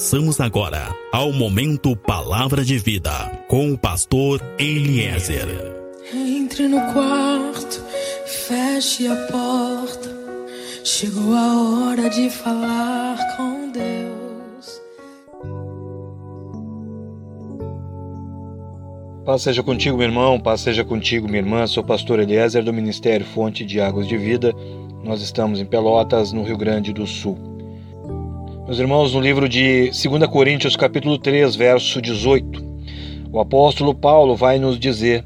Passamos agora ao momento Palavra de Vida com o pastor Eliezer. Entre no quarto, feche a porta. Chegou a hora de falar com Deus. Paz seja contigo, meu irmão, paz seja contigo, minha irmã. Sou o pastor Eliezer do Ministério Fonte de Águas de Vida. Nós estamos em Pelotas, no Rio Grande do Sul. Meus irmãos, no livro de 2 Coríntios, capítulo 3, verso 18, o apóstolo Paulo vai nos dizer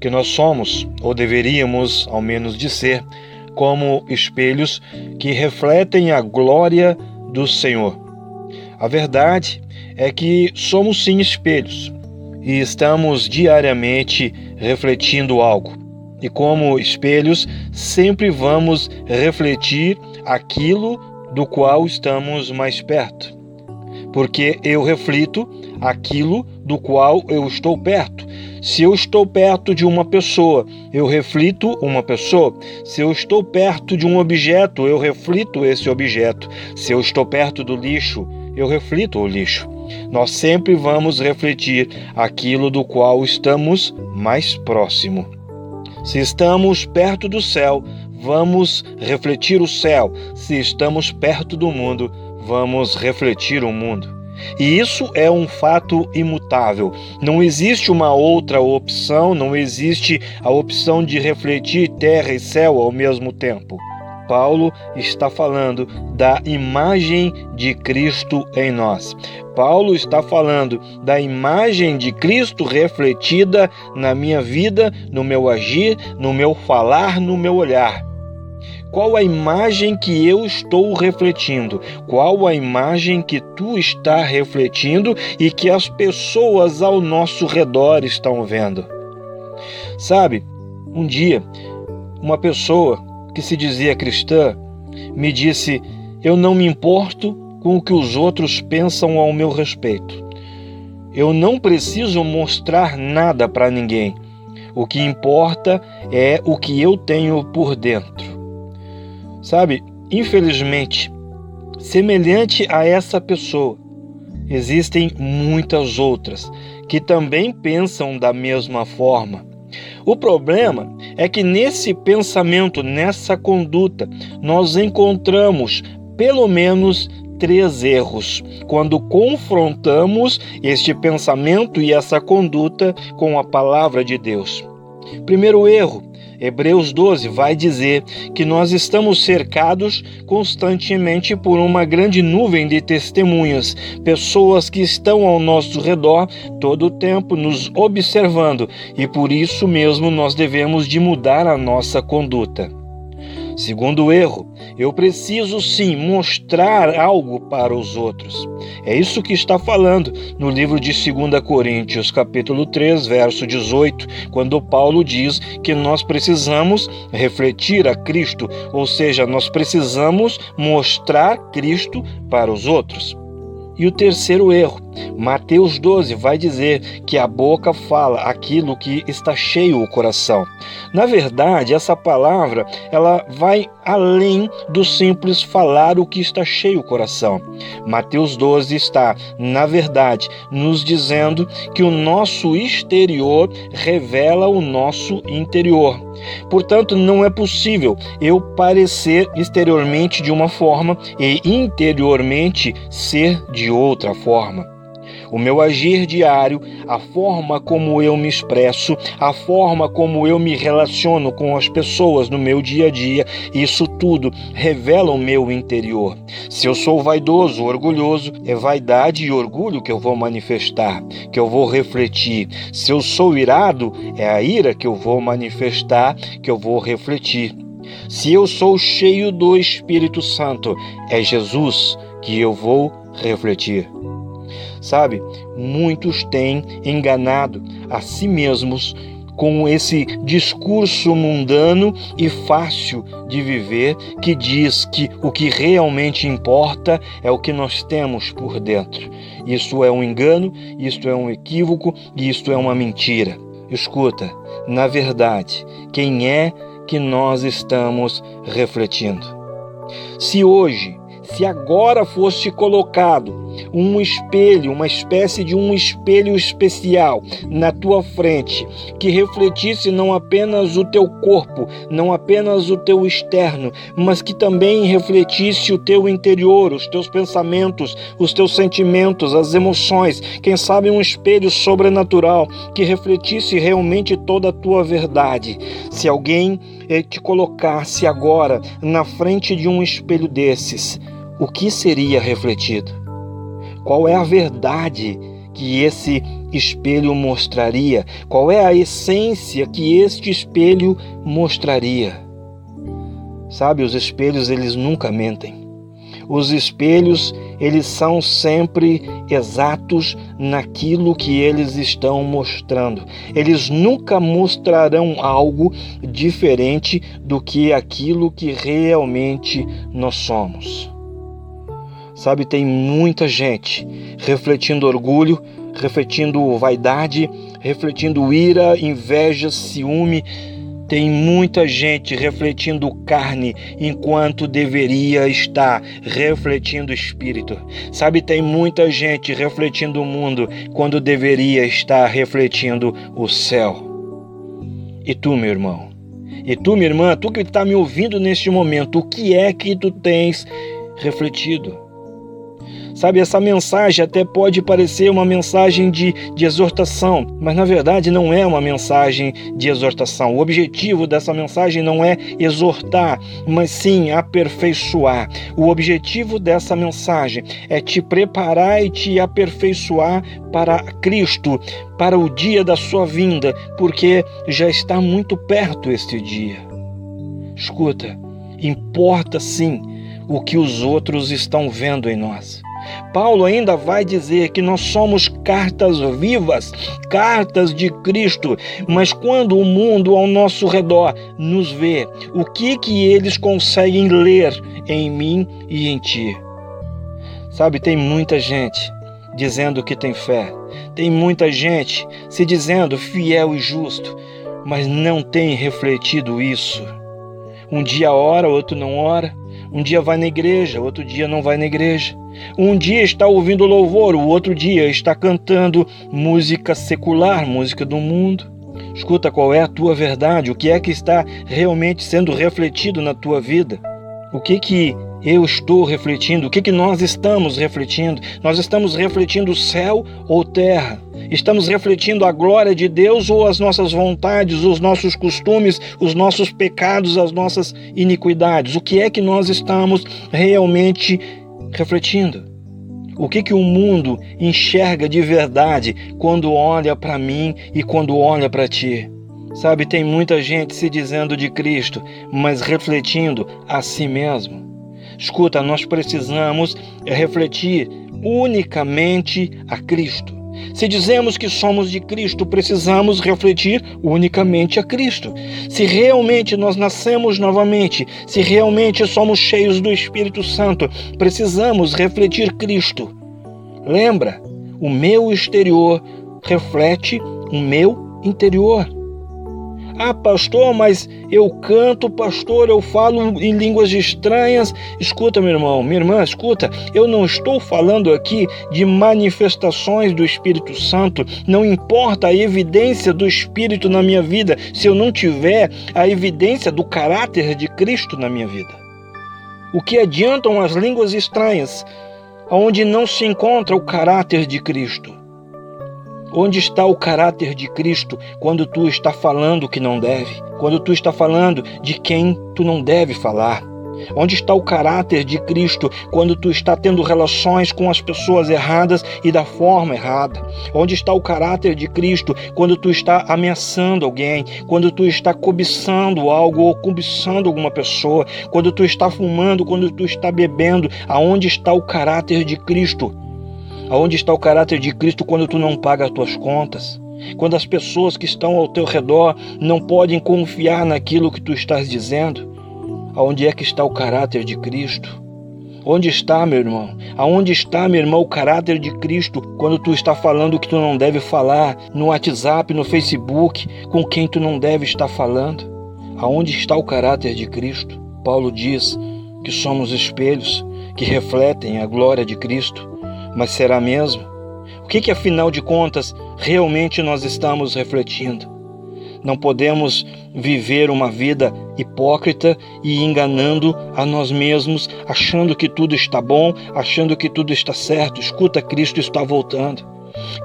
que nós somos, ou deveríamos ao menos de ser, como espelhos que refletem a glória do Senhor. A verdade é que somos sim espelhos e estamos diariamente refletindo algo. E como espelhos, sempre vamos refletir aquilo do qual estamos mais perto. Porque eu reflito aquilo do qual eu estou perto. Se eu estou perto de uma pessoa, eu reflito uma pessoa. Se eu estou perto de um objeto, eu reflito esse objeto. Se eu estou perto do lixo, eu reflito o lixo. Nós sempre vamos refletir aquilo do qual estamos mais próximo. Se estamos perto do céu, vamos refletir o céu. Se estamos perto do mundo, vamos refletir o mundo. E isso é um fato imutável. Não existe uma outra opção, não existe a opção de refletir terra e céu ao mesmo tempo. Paulo está falando da imagem de Cristo em nós. Paulo está falando da imagem de Cristo refletida na minha vida, no meu agir, no meu falar, no meu olhar. Qual a imagem que eu estou refletindo? Qual a imagem que tu está refletindo e que as pessoas ao nosso redor estão vendo? Sabe, um dia, uma pessoa que se dizia cristã me disse: Eu não me importo com o que os outros pensam ao meu respeito. Eu não preciso mostrar nada para ninguém. O que importa é o que eu tenho por dentro. Sabe, infelizmente, semelhante a essa pessoa, existem muitas outras que também pensam da mesma forma. O problema é que nesse pensamento, nessa conduta, nós encontramos pelo menos três erros quando confrontamos este pensamento e essa conduta com a palavra de Deus. Primeiro erro Hebreus 12 vai dizer que nós estamos cercados constantemente por uma grande nuvem de testemunhas, pessoas que estão ao nosso redor todo o tempo nos observando, e por isso mesmo nós devemos de mudar a nossa conduta. Segundo erro, eu preciso sim mostrar algo para os outros. É isso que está falando no livro de 2 Coríntios, capítulo 3, verso 18, quando Paulo diz que nós precisamos refletir a Cristo, ou seja, nós precisamos mostrar Cristo para os outros. E o terceiro erro, Mateus 12 vai dizer que a boca fala aquilo que está cheio o coração. Na verdade, essa palavra, ela vai além do simples falar o que está cheio o coração. Mateus 12 está, na verdade, nos dizendo que o nosso exterior revela o nosso interior. Portanto, não é possível eu parecer exteriormente de uma forma e interiormente ser de outra forma o meu agir diário, a forma como eu me expresso, a forma como eu me relaciono com as pessoas no meu dia a dia, isso tudo revela o meu interior. Se eu sou vaidoso, orgulhoso, é vaidade e orgulho que eu vou manifestar, que eu vou refletir. Se eu sou irado, é a ira que eu vou manifestar, que eu vou refletir. Se eu sou cheio do Espírito Santo, é Jesus que eu vou refletir. Sabe, muitos têm enganado a si mesmos com esse discurso mundano e fácil de viver que diz que o que realmente importa é o que nós temos por dentro. Isso é um engano, isto é um equívoco e isto é uma mentira. Escuta, na verdade, quem é que nós estamos refletindo? Se hoje se agora fosse colocado um espelho, uma espécie de um espelho especial na tua frente, que refletisse não apenas o teu corpo, não apenas o teu externo, mas que também refletisse o teu interior, os teus pensamentos, os teus sentimentos, as emoções, quem sabe um espelho sobrenatural que refletisse realmente toda a tua verdade. Se alguém eh, te colocasse agora na frente de um espelho desses, o que seria refletido? Qual é a verdade que esse espelho mostraria? Qual é a essência que este espelho mostraria? Sabe, os espelhos eles nunca mentem. Os espelhos, eles são sempre exatos naquilo que eles estão mostrando. Eles nunca mostrarão algo diferente do que aquilo que realmente nós somos. Sabe, tem muita gente refletindo orgulho, refletindo vaidade, refletindo ira, inveja, ciúme, tem muita gente refletindo carne enquanto deveria estar refletindo espírito. Sabe, tem muita gente refletindo o mundo quando deveria estar refletindo o céu. E tu, meu irmão? E tu, minha irmã, tu que está me ouvindo neste momento, o que é que tu tens refletido? Sabe, essa mensagem até pode parecer uma mensagem de, de exortação, mas na verdade não é uma mensagem de exortação. O objetivo dessa mensagem não é exortar, mas sim aperfeiçoar. O objetivo dessa mensagem é te preparar e te aperfeiçoar para Cristo, para o dia da sua vinda, porque já está muito perto este dia. Escuta, importa sim o que os outros estão vendo em nós. Paulo ainda vai dizer que nós somos cartas vivas, cartas de Cristo, mas quando o mundo ao nosso redor nos vê, o que que eles conseguem ler em mim e em ti? Sabe, tem muita gente dizendo que tem fé, tem muita gente se dizendo fiel e justo, mas não tem refletido isso. Um dia ora, outro não ora. Um dia vai na igreja, outro dia não vai na igreja. Um dia está ouvindo louvor, o outro dia está cantando música secular, música do mundo. Escuta qual é a tua verdade, o que é que está realmente sendo refletido na tua vida. O que que eu estou refletindo? O que que nós estamos refletindo? Nós estamos refletindo céu ou terra? Estamos refletindo a glória de Deus ou as nossas vontades, os nossos costumes, os nossos pecados, as nossas iniquidades? O que é que nós estamos realmente refletindo. O que, que o mundo enxerga de verdade quando olha para mim e quando olha para ti? Sabe, tem muita gente se dizendo de Cristo, mas refletindo a si mesmo. Escuta, nós precisamos refletir unicamente a Cristo. Se dizemos que somos de Cristo, precisamos refletir unicamente a Cristo. Se realmente nós nascemos novamente, se realmente somos cheios do Espírito Santo, precisamos refletir Cristo. Lembra, o meu exterior reflete o meu interior. Ah, pastor, mas eu canto, pastor, eu falo em línguas estranhas. Escuta, meu irmão, minha irmã, escuta. Eu não estou falando aqui de manifestações do Espírito Santo. Não importa a evidência do Espírito na minha vida, se eu não tiver a evidência do caráter de Cristo na minha vida. O que adiantam as línguas estranhas, onde não se encontra o caráter de Cristo? Onde está o caráter de Cristo quando tu está falando que não deve? Quando tu está falando de quem tu não deve falar? Onde está o caráter de Cristo quando tu está tendo relações com as pessoas erradas e da forma errada? Onde está o caráter de Cristo quando tu está ameaçando alguém, quando tu está cobiçando algo ou cobiçando alguma pessoa, quando tu está fumando, quando tu está bebendo? Aonde está o caráter de Cristo? Aonde está o caráter de Cristo quando tu não paga as tuas contas? Quando as pessoas que estão ao teu redor não podem confiar naquilo que tu estás dizendo? Aonde é que está o caráter de Cristo? Onde está, meu irmão? Aonde está, meu irmão, o caráter de Cristo quando tu está falando o que tu não deve falar no WhatsApp, no Facebook, com quem tu não deve estar falando? Aonde está o caráter de Cristo? Paulo diz que somos espelhos que refletem a glória de Cristo Mas será mesmo? O que, que afinal de contas realmente nós estamos refletindo? Não podemos viver uma vida hipócrita e enganando a nós mesmos, achando que tudo está bom, achando que tudo está certo. Escuta, Cristo está voltando.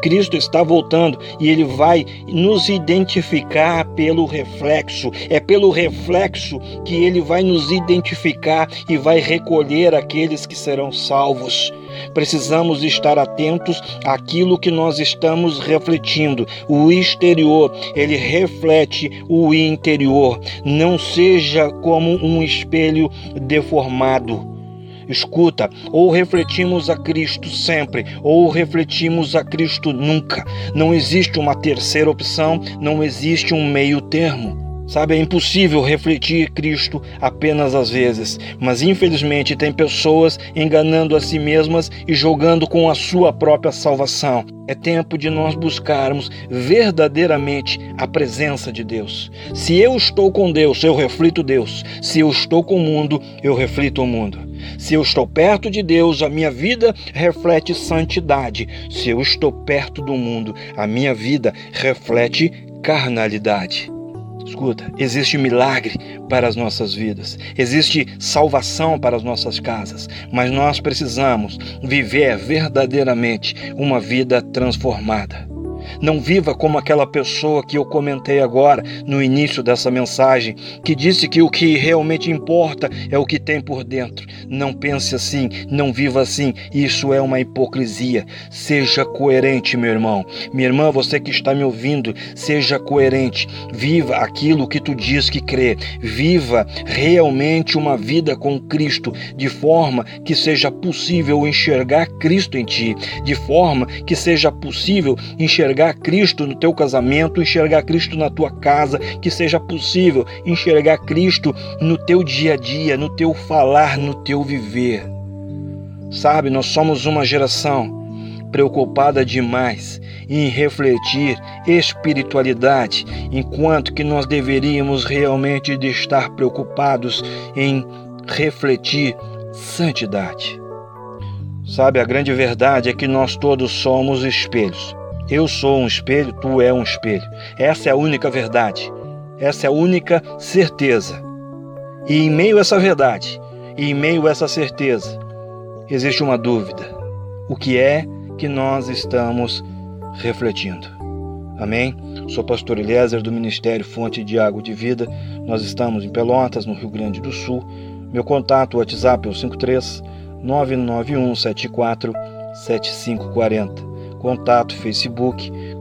Cristo está voltando e ele vai nos identificar pelo reflexo. É pelo reflexo que ele vai nos identificar e vai recolher aqueles que serão salvos. Precisamos estar atentos àquilo que nós estamos refletindo. O exterior, ele reflete o interior. Não seja como um espelho deformado. Escuta, ou refletimos a Cristo sempre, ou refletimos a Cristo nunca. Não existe uma terceira opção, não existe um meio termo. Sabe, é impossível refletir Cristo apenas às vezes, mas infelizmente tem pessoas enganando a si mesmas e jogando com a sua própria salvação. É tempo de nós buscarmos verdadeiramente a presença de Deus. Se eu estou com Deus, eu reflito Deus. Se eu estou com o mundo, eu reflito o mundo. Se eu estou perto de Deus, a minha vida reflete santidade. Se eu estou perto do mundo, a minha vida reflete carnalidade. Escuta, existe milagre para as nossas vidas, existe salvação para as nossas casas, mas nós precisamos viver verdadeiramente uma vida transformada. Não viva como aquela pessoa que eu comentei agora no início dessa mensagem, que disse que o que realmente importa é o que tem por dentro. Não pense assim, não viva assim. Isso é uma hipocrisia. Seja coerente, meu irmão. Minha irmã, você que está me ouvindo, seja coerente. Viva aquilo que tu diz que crê. Viva realmente uma vida com Cristo, de forma que seja possível enxergar Cristo em ti, de forma que seja possível enxergar Cristo no teu casamento, enxergar Cristo na tua casa, que seja possível enxergar Cristo no teu dia a dia, no teu falar, no teu viver. Sabe, nós somos uma geração preocupada demais em refletir espiritualidade, enquanto que nós deveríamos realmente estar preocupados em refletir santidade. Sabe, a grande verdade é que nós todos somos espelhos. Eu sou um espelho, tu é um espelho. Essa é a única verdade. Essa é a única certeza. E em meio a essa verdade, e em meio a essa certeza, existe uma dúvida. O que é que nós estamos refletindo? Amém? Sou pastor Eliezer do Ministério Fonte de Água de Vida. Nós estamos em Pelotas, no Rio Grande do Sul. Meu contato WhatsApp é o 53 991 74 7540 contato Facebook,